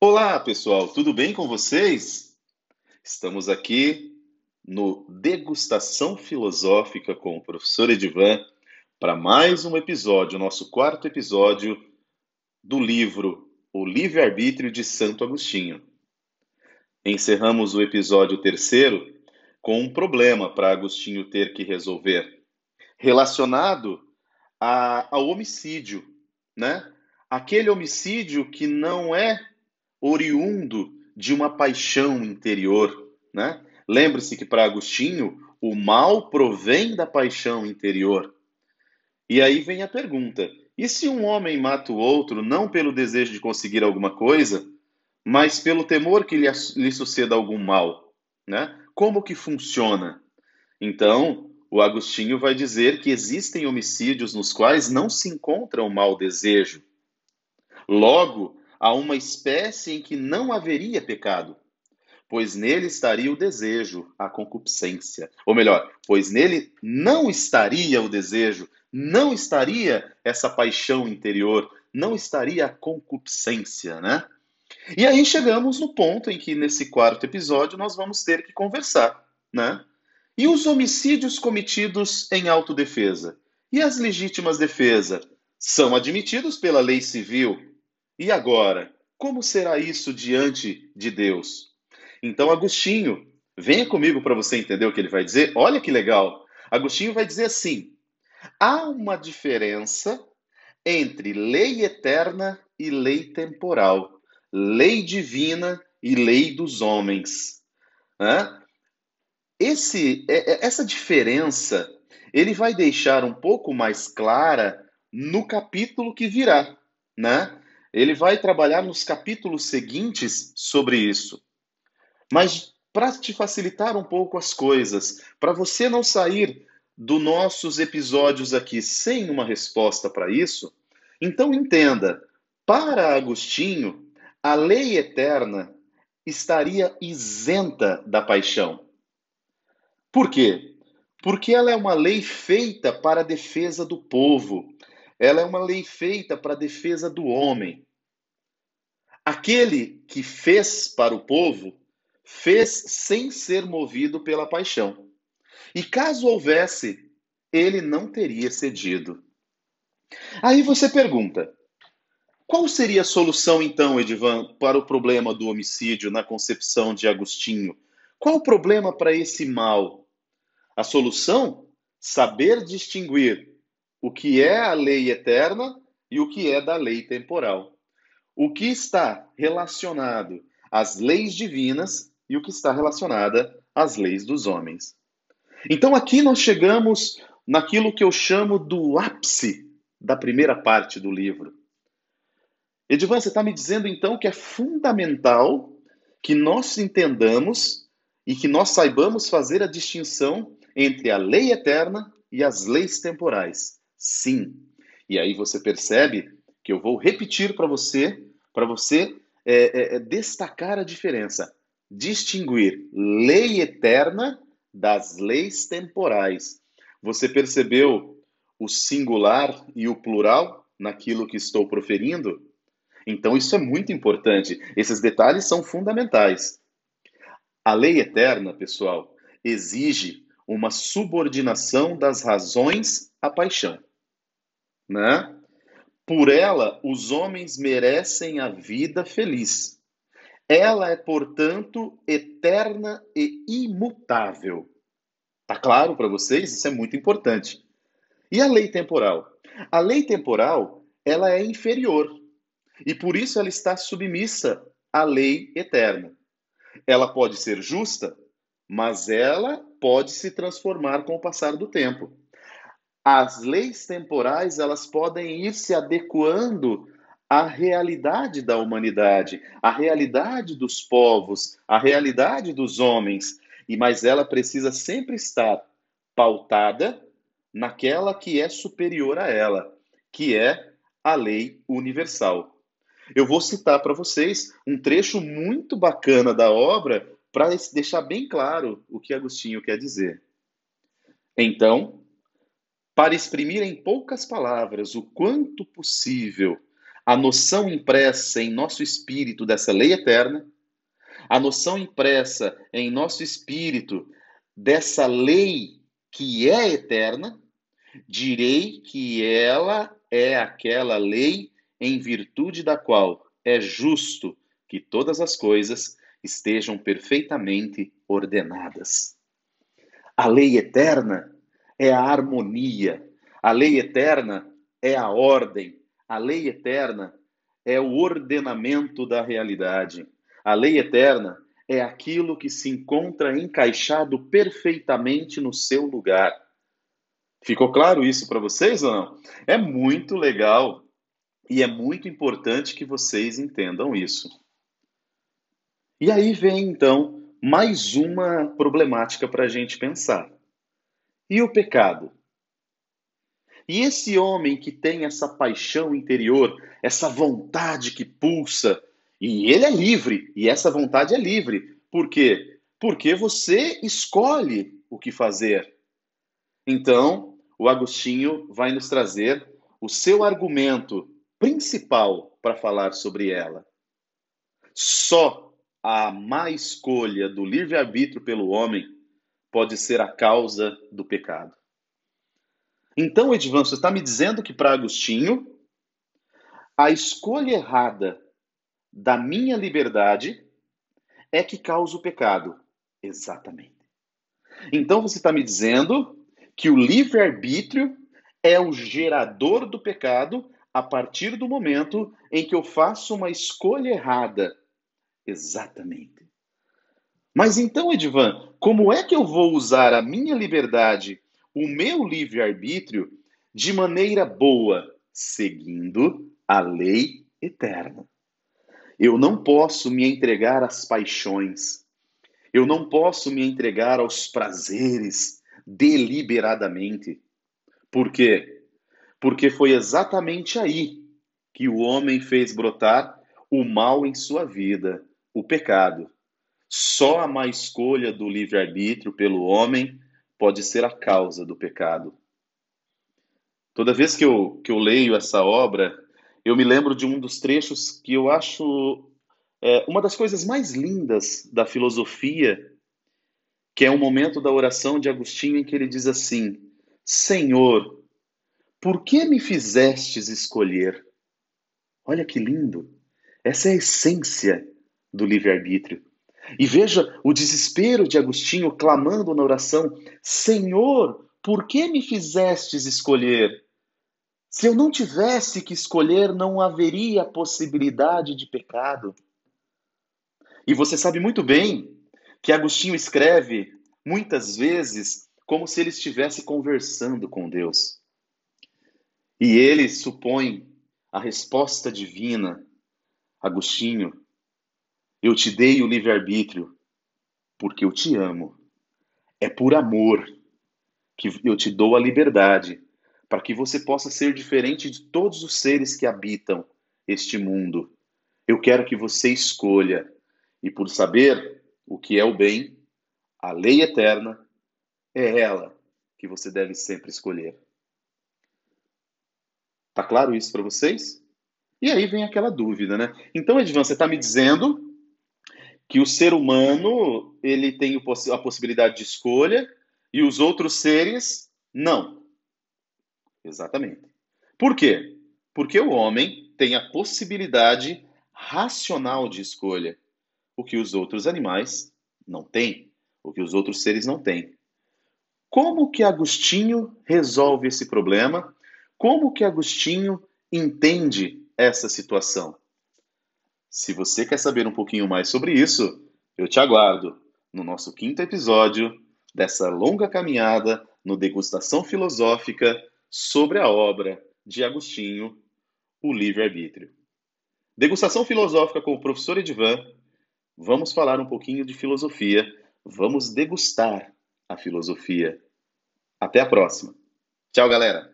Olá, pessoal, tudo bem com vocês? Estamos aqui no Degustação Filosófica com o professor Edivan para mais um episódio, nosso quarto episódio do livro O Livre-Arbítrio de Santo Agostinho. Encerramos o episódio terceiro com um problema para Agostinho ter que resolver, relacionado a, ao homicídio, né? Aquele homicídio que não é oriundo de uma paixão interior, né? Lembre-se que para Agostinho o mal provém da paixão interior. E aí vem a pergunta: e se um homem mata o outro não pelo desejo de conseguir alguma coisa, mas pelo temor que lhe, lhe suceda algum mal, né? Como que funciona? Então, o Agostinho vai dizer que existem homicídios nos quais não se encontra o mau desejo. Logo, a uma espécie em que não haveria pecado, pois nele estaria o desejo, a concupiscência. Ou melhor, pois nele não estaria o desejo, não estaria essa paixão interior, não estaria a concupiscência, né? E aí chegamos no ponto em que nesse quarto episódio nós vamos ter que conversar, né? E os homicídios cometidos em autodefesa? E as legítimas defesas? São admitidos pela lei civil, e agora, como será isso diante de Deus? Então, Agostinho, venha comigo para você entender o que ele vai dizer. Olha que legal. Agostinho vai dizer assim: há uma diferença entre lei eterna e lei temporal, lei divina e lei dos homens. Esse, é, é, essa diferença ele vai deixar um pouco mais clara no capítulo que virá, né? Ele vai trabalhar nos capítulos seguintes sobre isso. Mas para te facilitar um pouco as coisas, para você não sair dos nossos episódios aqui sem uma resposta para isso, então entenda: para Agostinho, a lei eterna estaria isenta da paixão. Por quê? Porque ela é uma lei feita para a defesa do povo, ela é uma lei feita para a defesa do homem. Aquele que fez para o povo, fez sem ser movido pela paixão. E caso houvesse, ele não teria cedido. Aí você pergunta: qual seria a solução então, Edivan, para o problema do homicídio na concepção de Agostinho? Qual o problema para esse mal? A solução? Saber distinguir o que é a lei eterna e o que é da lei temporal. O que está relacionado às leis divinas e o que está relacionado às leis dos homens. Então aqui nós chegamos naquilo que eu chamo do ápice da primeira parte do livro. Edivan, você está me dizendo então que é fundamental que nós entendamos e que nós saibamos fazer a distinção entre a lei eterna e as leis temporais. Sim. E aí você percebe que eu vou repetir para você, para você é, é, é, destacar a diferença, distinguir lei eterna das leis temporais. Você percebeu o singular e o plural naquilo que estou proferindo? Então, isso é muito importante. Esses detalhes são fundamentais. A lei eterna, pessoal, exige uma subordinação das razões à paixão né? Por ela, os homens merecem a vida feliz. Ela é, portanto, eterna e imutável. Tá claro para vocês? Isso é muito importante. E a lei temporal? A lei temporal, ela é inferior. E por isso ela está submissa à lei eterna. Ela pode ser justa, mas ela pode se transformar com o passar do tempo as leis temporais elas podem ir se adequando à realidade da humanidade, à realidade dos povos, à realidade dos homens, e mas ela precisa sempre estar pautada naquela que é superior a ela, que é a lei universal. Eu vou citar para vocês um trecho muito bacana da obra para deixar bem claro o que Agostinho quer dizer. Então, para exprimir em poucas palavras o quanto possível a noção impressa em nosso espírito dessa lei eterna, a noção impressa em nosso espírito dessa lei que é eterna, direi que ela é aquela lei em virtude da qual é justo que todas as coisas estejam perfeitamente ordenadas. A lei eterna é a harmonia, a lei eterna é a ordem, a lei eterna é o ordenamento da realidade. A lei eterna é aquilo que se encontra encaixado perfeitamente no seu lugar. Ficou claro isso para vocês ou não? É muito legal e é muito importante que vocês entendam isso. E aí vem então mais uma problemática para a gente pensar. E o pecado? E esse homem que tem essa paixão interior, essa vontade que pulsa, e ele é livre, e essa vontade é livre. Por quê? Porque você escolhe o que fazer. Então, o Agostinho vai nos trazer o seu argumento principal para falar sobre ela. Só a má escolha do livre-arbítrio pelo homem pode ser a causa do pecado. Então, Edvan, você está me dizendo que para Agostinho, a escolha errada da minha liberdade é que causa o pecado. Exatamente. Então, você está me dizendo que o livre-arbítrio é o gerador do pecado a partir do momento em que eu faço uma escolha errada. Exatamente. Mas então, Edvan, como é que eu vou usar a minha liberdade o meu livre-arbítrio de maneira boa, seguindo a lei eterna. Eu não posso me entregar às paixões. Eu não posso me entregar aos prazeres deliberadamente. Por quê? Porque foi exatamente aí que o homem fez brotar o mal em sua vida, o pecado. Só a má escolha do livre-arbítrio pelo homem pode ser a causa do pecado. Toda vez que eu, que eu leio essa obra, eu me lembro de um dos trechos que eu acho é, uma das coisas mais lindas da filosofia, que é um momento da oração de Agostinho em que ele diz assim: Senhor, por que me fizestes escolher? Olha que lindo! Essa é a essência do livre-arbítrio. E veja o desespero de Agostinho clamando na oração: Senhor, por que me fizestes escolher? Se eu não tivesse que escolher, não haveria possibilidade de pecado. E você sabe muito bem que Agostinho escreve muitas vezes como se ele estivesse conversando com Deus. E ele supõe a resposta divina. Agostinho, eu te dei o livre-arbítrio porque eu te amo. É por amor que eu te dou a liberdade para que você possa ser diferente de todos os seres que habitam este mundo. Eu quero que você escolha e por saber o que é o bem, a lei eterna, é ela que você deve sempre escolher. Tá claro isso para vocês? E aí vem aquela dúvida, né? Então, Edvan, você está me dizendo que o ser humano ele tem a possibilidade de escolha e os outros seres não. Exatamente. Por quê? Porque o homem tem a possibilidade racional de escolha, o que os outros animais não têm, o que os outros seres não têm. Como que Agostinho resolve esse problema? Como que Agostinho entende essa situação? Se você quer saber um pouquinho mais sobre isso, eu te aguardo no nosso quinto episódio dessa longa caminhada no Degustação Filosófica sobre a obra de Agostinho, O Livre-Arbítrio. Degustação Filosófica com o professor Edvan. Vamos falar um pouquinho de filosofia, vamos degustar a filosofia. Até a próxima. Tchau, galera!